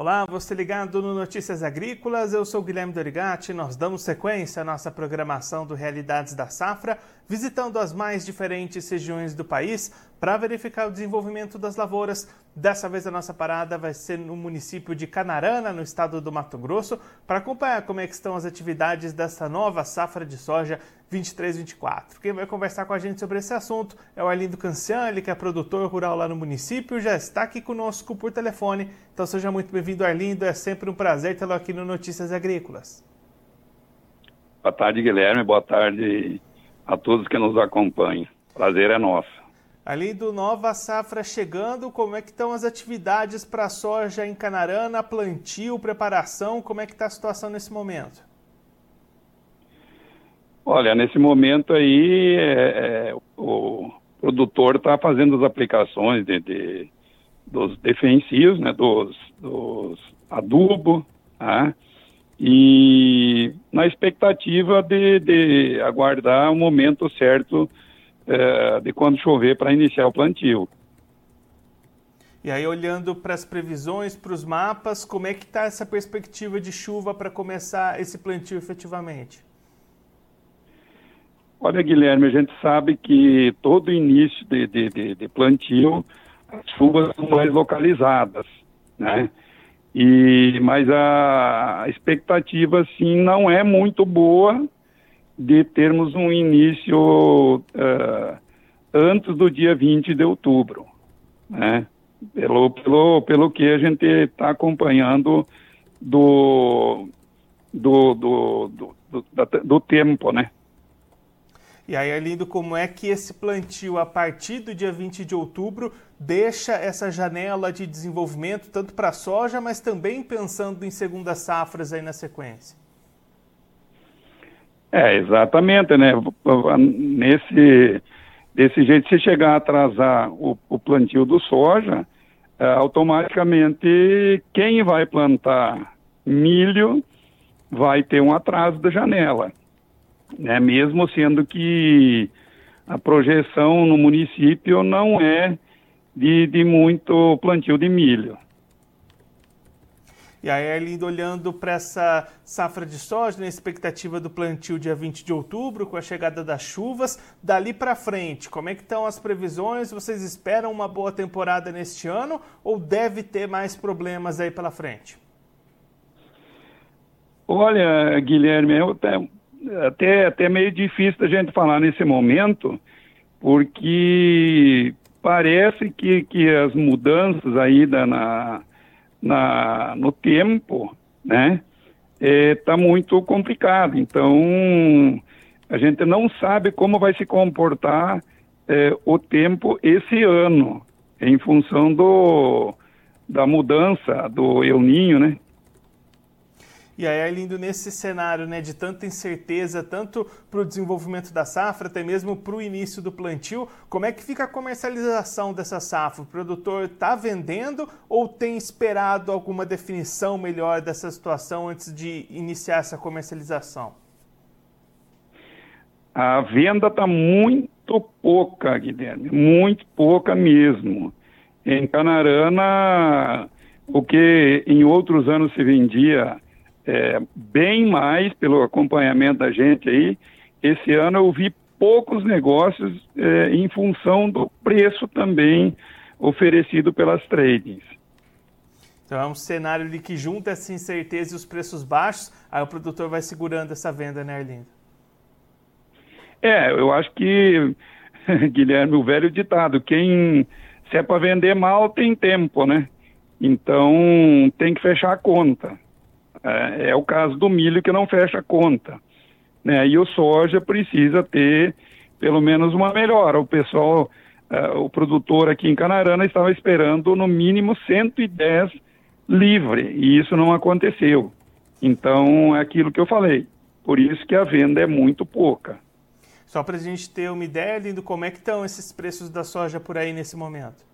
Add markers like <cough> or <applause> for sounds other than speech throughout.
Olá, você ligado no Notícias Agrícolas, eu sou Guilherme Dorigati. Nós damos sequência à nossa programação do Realidades da Safra, visitando as mais diferentes regiões do país para verificar o desenvolvimento das lavouras. Dessa vez a nossa parada vai ser no município de Canarana, no estado do Mato Grosso, para acompanhar como é estão as atividades dessa nova safra de soja 23-24. Quem vai conversar com a gente sobre esse assunto é o Arlindo Cancian, ele que é produtor rural lá no município, já está aqui conosco por telefone. Então seja muito bem-vindo, Arlindo. É sempre um prazer tê-lo aqui no Notícias Agrícolas. Boa tarde, Guilherme. Boa tarde a todos que nos acompanham. Prazer é nosso. Além do nova safra chegando, como é que estão as atividades para a soja em Canarana, plantio, preparação, como é que está a situação nesse momento? Olha, nesse momento aí é, é, o produtor está fazendo as aplicações de, de, dos defensivos, né, dos, dos adubo, né, e na expectativa de, de aguardar o momento certo é, de quando chover para iniciar o plantio. E aí, olhando para as previsões, para os mapas, como é que está essa perspectiva de chuva para começar esse plantio efetivamente? Olha, Guilherme, a gente sabe que todo início de, de, de, de plantio, as chuvas são mais localizadas, né? E, mas a expectativa, sim, não é muito boa de termos um início uh, antes do dia 20 de outubro, né? Pelo, pelo, pelo que a gente está acompanhando do, do, do, do, do, do tempo, né? E aí, Arlindo, como é que esse plantio, a partir do dia 20 de outubro, deixa essa janela de desenvolvimento, tanto para a soja, mas também pensando em segundas safras aí na sequência? É, exatamente, né? Nesse desse jeito, se chegar a atrasar o, o plantio do soja, é, automaticamente quem vai plantar milho vai ter um atraso da janela, né? Mesmo sendo que a projeção no município não é de, de muito plantio de milho. E aí, Arlindo, olhando para essa safra de soja, na expectativa do plantio dia 20 de outubro, com a chegada das chuvas, dali para frente, como é que estão as previsões? Vocês esperam uma boa temporada neste ano ou deve ter mais problemas aí pela frente? Olha, Guilherme, é até, até, meio difícil a gente falar nesse momento, porque parece que, que as mudanças aí da, na, na, no tempo, né, está é, muito complicado. Então, a gente não sabe como vai se comportar é, o tempo esse ano, em função do, da mudança do El Ninho, né? E aí, Arlindo, nesse cenário né, de tanta incerteza, tanto para o desenvolvimento da safra, até mesmo para o início do plantio, como é que fica a comercialização dessa safra? O produtor está vendendo ou tem esperado alguma definição melhor dessa situação antes de iniciar essa comercialização? A venda está muito pouca, Guilherme, muito pouca mesmo. Em Canarana, o que em outros anos se vendia é, bem mais pelo acompanhamento da gente aí. Esse ano eu vi poucos negócios é, em função do preço também oferecido pelas tradings. Então é um cenário de que junta essa incerteza e os preços baixos, aí o produtor vai segurando essa venda, né, Arlindo? É, eu acho que, <laughs> Guilherme, o velho ditado, quem se é para vender mal tem tempo, né? Então tem que fechar a conta. É, é, o caso do milho que não fecha a conta. Né? E o soja precisa ter pelo menos uma melhora. O pessoal, uh, o produtor aqui em Canarana estava esperando no mínimo 110 livre e isso não aconteceu. Então é aquilo que eu falei. Por isso que a venda é muito pouca. Só para a gente ter uma ideia, Lindo, como é que estão esses preços da soja por aí nesse momento?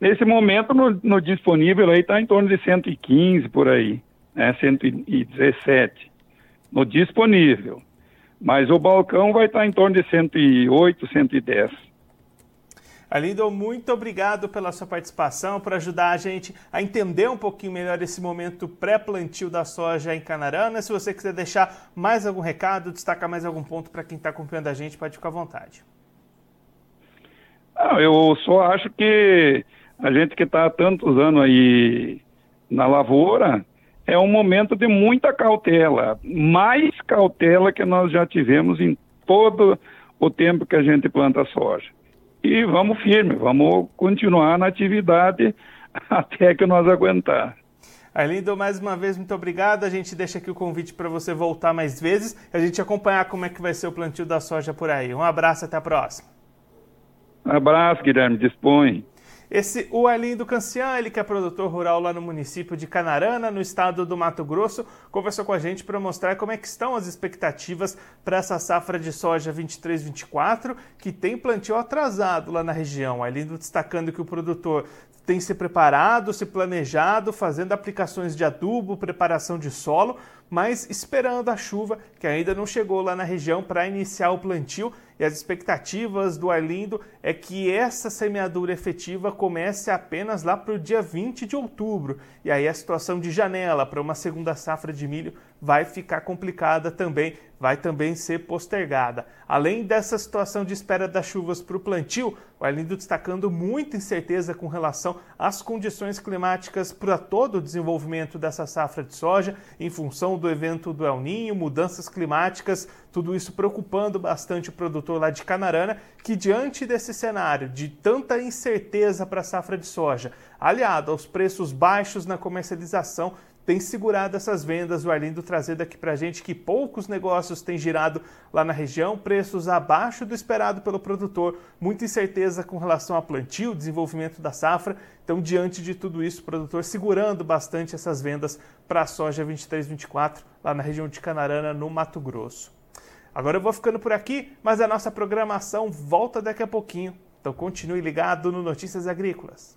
Nesse momento, no, no disponível aí está em torno de 115 por aí, né? 117 no disponível. Mas o balcão vai estar tá em torno de 108, 110. Alindo, muito obrigado pela sua participação, por ajudar a gente a entender um pouquinho melhor esse momento pré-plantio da soja em Canarana. Se você quiser deixar mais algum recado, destacar mais algum ponto para quem está acompanhando a gente, pode ficar à vontade. Não, eu só acho que a gente que está há tantos anos aí na lavoura, é um momento de muita cautela, mais cautela que nós já tivemos em todo o tempo que a gente planta soja. E vamos firme, vamos continuar na atividade <laughs> até que nós aguentar. Arlindo, mais uma vez, muito obrigado. A gente deixa aqui o convite para você voltar mais vezes e a gente acompanhar como é que vai ser o plantio da soja por aí. Um abraço, até a próxima. Abraço, Guilherme, dispõe. Esse o Arlindo Cancian, ele que é produtor rural lá no município de Canarana, no estado do Mato Grosso, conversou com a gente para mostrar como é que estão as expectativas para essa safra de soja 23-24, que tem plantio atrasado lá na região. Arlindo destacando que o produtor tem se preparado, se planejado, fazendo aplicações de adubo, preparação de solo, mas esperando a chuva que ainda não chegou lá na região para iniciar o plantio e as expectativas do Arlindo é que essa semeadura efetiva comece apenas lá para o dia 20 de outubro. E aí a situação de janela para uma segunda safra de milho vai ficar complicada também, vai também ser postergada. Além dessa situação de espera das chuvas para o plantio, o Arlindo destacando muita incerteza com relação às condições climáticas para todo o desenvolvimento dessa safra de soja, em função do evento do El Ninho, mudanças climáticas, tudo isso preocupando bastante o produtor lá de Canarana, que diante desse cenário de tanta incerteza para a safra de soja, aliado aos preços baixos na comercialização, tem segurado essas vendas. O Arlindo trazendo aqui para a gente que poucos negócios têm girado lá na região, preços abaixo do esperado pelo produtor, muita incerteza com relação a plantio, desenvolvimento da safra. Então, diante de tudo isso, o produtor segurando bastante essas vendas para a soja 23-24 lá na região de Canarana, no Mato Grosso. Agora eu vou ficando por aqui, mas a nossa programação volta daqui a pouquinho. Então continue ligado no Notícias Agrícolas.